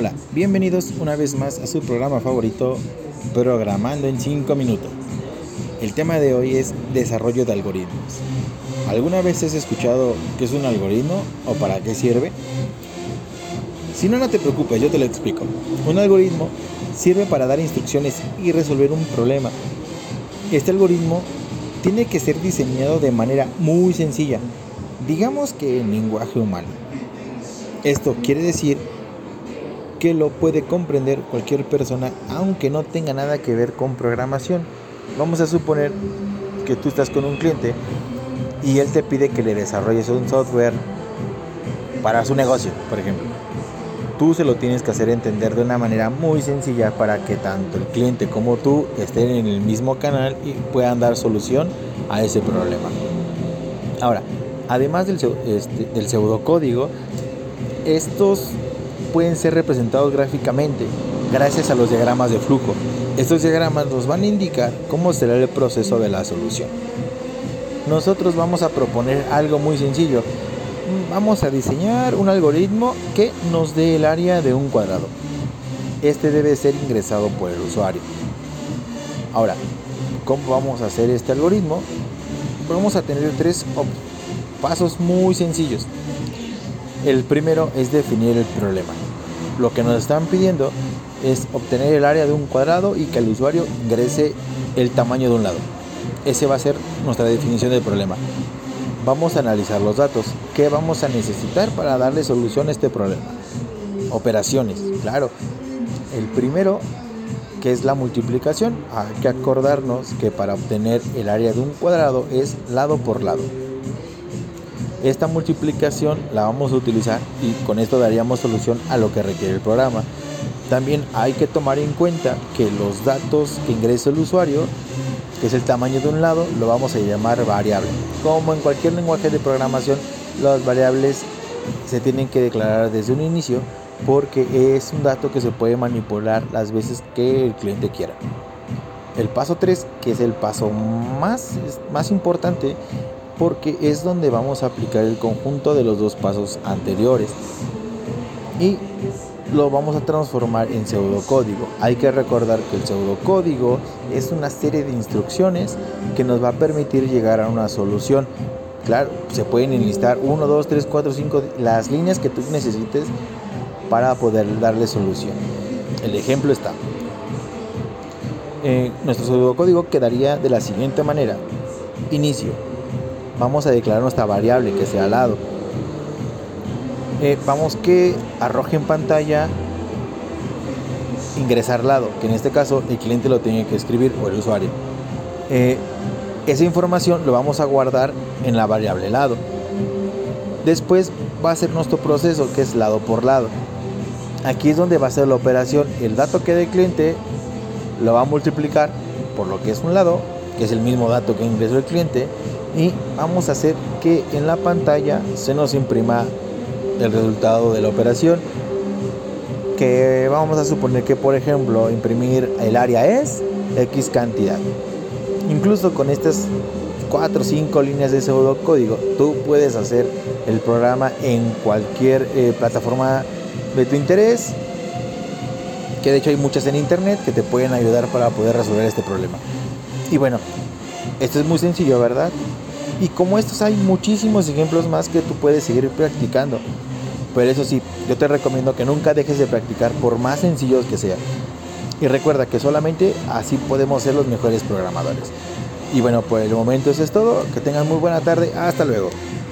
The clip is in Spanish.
Hola, bienvenidos una vez más a su programa favorito, Programando en 5 minutos. El tema de hoy es desarrollo de algoritmos. ¿Alguna vez has escuchado qué es un algoritmo o para qué sirve? Si no, no te preocupes, yo te lo explico. Un algoritmo sirve para dar instrucciones y resolver un problema. Este algoritmo tiene que ser diseñado de manera muy sencilla, digamos que en lenguaje humano. Esto quiere decir que lo puede comprender cualquier persona aunque no tenga nada que ver con programación. Vamos a suponer que tú estás con un cliente y él te pide que le desarrolles un software para su negocio, por ejemplo. Tú se lo tienes que hacer entender de una manera muy sencilla para que tanto el cliente como tú estén en el mismo canal y puedan dar solución a ese problema. Ahora, además del, este, del pseudocódigo, estos pueden ser representados gráficamente gracias a los diagramas de flujo. Estos diagramas nos van a indicar cómo será el proceso de la solución. Nosotros vamos a proponer algo muy sencillo. Vamos a diseñar un algoritmo que nos dé el área de un cuadrado. Este debe ser ingresado por el usuario. Ahora, ¿cómo vamos a hacer este algoritmo? Vamos a tener tres pasos muy sencillos. El primero es definir el problema. Lo que nos están pidiendo es obtener el área de un cuadrado y que el usuario ingrese el tamaño de un lado. Ese va a ser nuestra definición del problema. Vamos a analizar los datos. ¿Qué vamos a necesitar para darle solución a este problema? Operaciones, claro. El primero, que es la multiplicación, hay que acordarnos que para obtener el área de un cuadrado es lado por lado. Esta multiplicación la vamos a utilizar y con esto daríamos solución a lo que requiere el programa. También hay que tomar en cuenta que los datos que ingresa el usuario, que es el tamaño de un lado, lo vamos a llamar variable. Como en cualquier lenguaje de programación, las variables se tienen que declarar desde un inicio porque es un dato que se puede manipular las veces que el cliente quiera. El paso 3, que es el paso más, más importante, porque es donde vamos a aplicar el conjunto de los dos pasos anteriores y lo vamos a transformar en pseudocódigo. Hay que recordar que el pseudocódigo es una serie de instrucciones que nos va a permitir llegar a una solución. Claro, se pueden enlistar 1, 2, 3, 4, 5, las líneas que tú necesites para poder darle solución. El ejemplo está. Eh, nuestro pseudocódigo quedaría de la siguiente manera. Inicio vamos a declarar nuestra variable que sea lado. Eh, vamos que arroje en pantalla ingresar lado, que en este caso el cliente lo tiene que escribir o el usuario. Eh, esa información lo vamos a guardar en la variable lado. Después va a ser nuestro proceso que es lado por lado. Aquí es donde va a ser la operación. El dato que dé el cliente lo va a multiplicar por lo que es un lado, que es el mismo dato que ingresó el cliente, y vamos a hacer que en la pantalla se nos imprima el resultado de la operación que vamos a suponer que por ejemplo imprimir el área es x cantidad. Incluso con estas 4 o 5 líneas de código tú puedes hacer el programa en cualquier eh, plataforma de tu interés que de hecho hay muchas en internet que te pueden ayudar para poder resolver este problema y bueno esto es muy sencillo verdad y como estos hay muchísimos ejemplos más que tú puedes seguir practicando. Pero eso sí, yo te recomiendo que nunca dejes de practicar por más sencillos que sean. Y recuerda que solamente así podemos ser los mejores programadores. Y bueno, por el momento eso es todo. Que tengan muy buena tarde. Hasta luego.